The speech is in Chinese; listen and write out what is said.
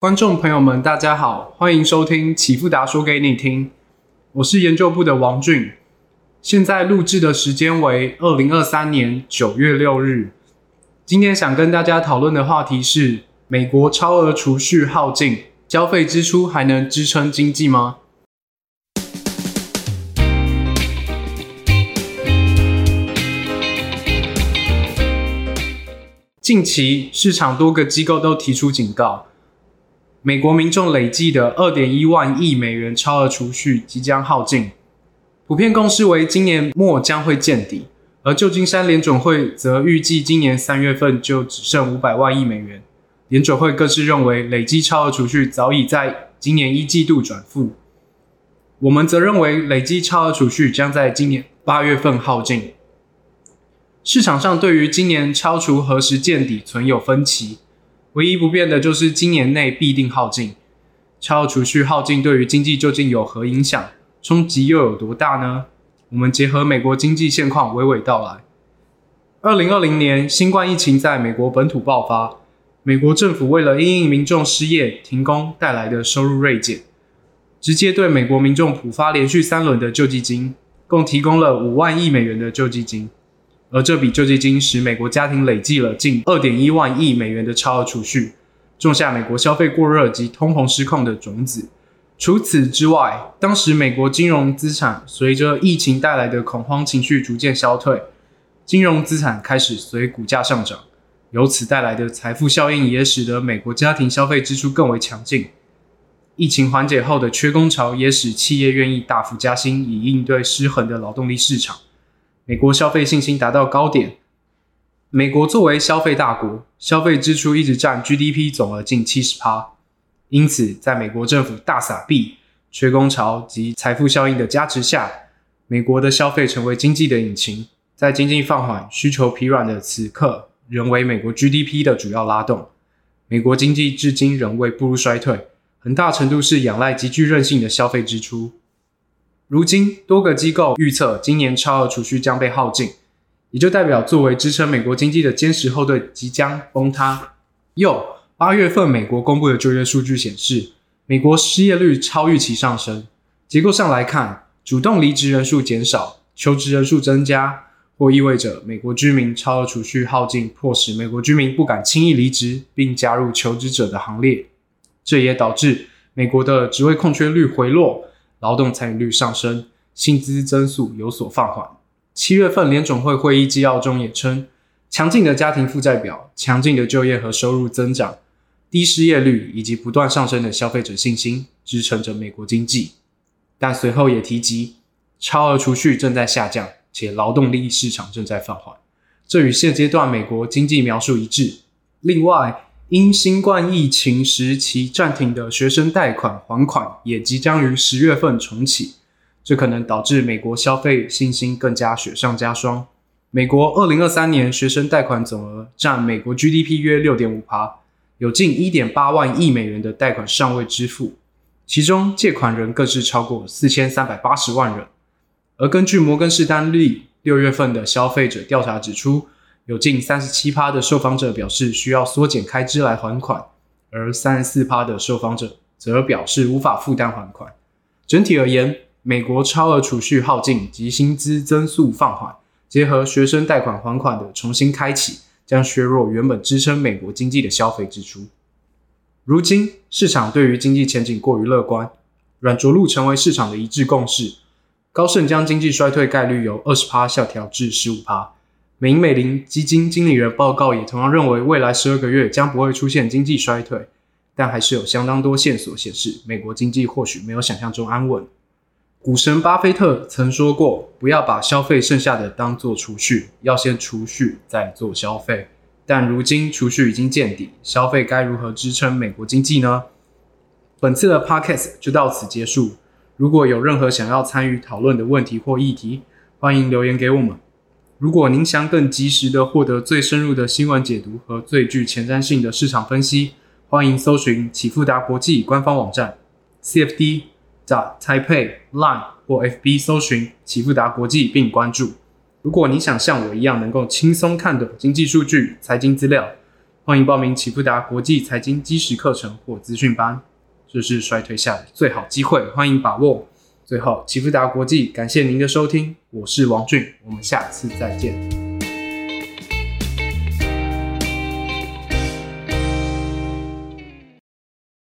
观众朋友们，大家好，欢迎收听启富达说给你听。我是研究部的王俊，现在录制的时间为二零二三年九月六日。今天想跟大家讨论的话题是：美国超额储蓄耗尽，消费支出还能支撑经济吗？近期市场多个机构都提出警告。美国民众累计的二点一万亿美元超额储蓄即将耗尽，普遍共识为今年末将会见底，而旧金山联准会则预计今年三月份就只剩五百万亿美元。联准会各自认为累积超额储蓄早已在今年一季度转负。我们则认为累积超额储蓄将在今年八月份耗尽。市场上对于今年超储何时见底存有分歧。唯一不变的就是今年内必定耗尽。超额储蓄耗尽对于经济究竟有何影响？冲击又有多大呢？我们结合美国经济现况娓娓道来。二零二零年新冠疫情在美国本土爆发，美国政府为了因应民众失业停工带来的收入锐减，直接对美国民众普发连续三轮的救济金，共提供了五万亿美元的救济金。而这笔救济金使美国家庭累计了近二点一万亿美元的超额储蓄，种下美国消费过热及通膨失控的种子。除此之外，当时美国金融资产随着疫情带来的恐慌情绪逐渐消退，金融资产开始随股价上涨，由此带来的财富效应也使得美国家庭消费支出更为强劲。疫情缓解后的缺工潮也使企业愿意大幅加薪，以应对失衡的劳动力市场。美国消费信心达到高点。美国作为消费大国，消费支出一直占 GDP 总额近七十趴。因此，在美国政府大撒币、缺工潮及财富效应的加持下，美国的消费成为经济的引擎。在经济放缓、需求疲软的此刻，仍为美国 GDP 的主要拉动。美国经济至今仍未步入衰退，很大程度是仰赖极具韧性的消费支出。如今，多个机构预测今年超额储蓄将被耗尽，也就代表作为支撑美国经济的坚实后盾即将崩塌。又，八月份美国公布的就业数据显示，美国失业率超预期上升。结构上来看，主动离职人数减少，求职人数增加，或意味着美国居民超额储蓄耗尽，迫使美国居民不敢轻易离职，并加入求职者的行列。这也导致美国的职位空缺率回落。劳动参与率上升，薪资增速有所放缓。七月份联总会会议纪要中也称，强劲的家庭负债表、强劲的就业和收入增长、低失业率以及不断上升的消费者信心支撑着美国经济。但随后也提及，超额储蓄正在下降，且劳动力市场正在放缓，这与现阶段美国经济描述一致。另外，因新冠疫情时期暂停的学生贷款还款也即将于十月份重启，这可能导致美国消费信心更加雪上加霜。美国二零二三年学生贷款总额占美国 GDP 约六点五趴，有近一点八万亿美元的贷款尚未支付，其中借款人更是超过四千三百八十万人。而根据摩根士丹利六月份的消费者调查指出。有近三十七趴的受访者表示需要缩减开支来还款，而三十四趴的受访者则表示无法负担还款。整体而言，美国超额储蓄耗尽及薪资增速放缓，结合学生贷款还款的重新开启，将削弱原本支撑美国经济的消费支出。如今，市场对于经济前景过于乐观，软着陆成为市场的一致共识。高盛将经济衰退概率由二十趴下调至十五趴。美美林基金经理人报告也同样认为，未来十二个月将不会出现经济衰退，但还是有相当多线索显示，美国经济或许没有想象中安稳。股神巴菲特曾说过：“不要把消费剩下的当做储蓄，要先储蓄再做消费。”但如今储蓄已经见底，消费该如何支撑美国经济呢？本次的 podcast 就到此结束。如果有任何想要参与讨论的问题或议题，欢迎留言给我们。如果您想更及时的获得最深入的新闻解读和最具前瞻性的市场分析，欢迎搜寻启富达国际官方网站 cfd. taipei line 或 fb 搜寻启富达国际并关注。如果你想像我一样能够轻松看懂经济数据、财经资料，欢迎报名启富达国际财经基石课程或资讯班，这是衰退下的最好机会，欢迎把握。最后，启富达国际感谢您的收听，我是王俊，我们下次再见。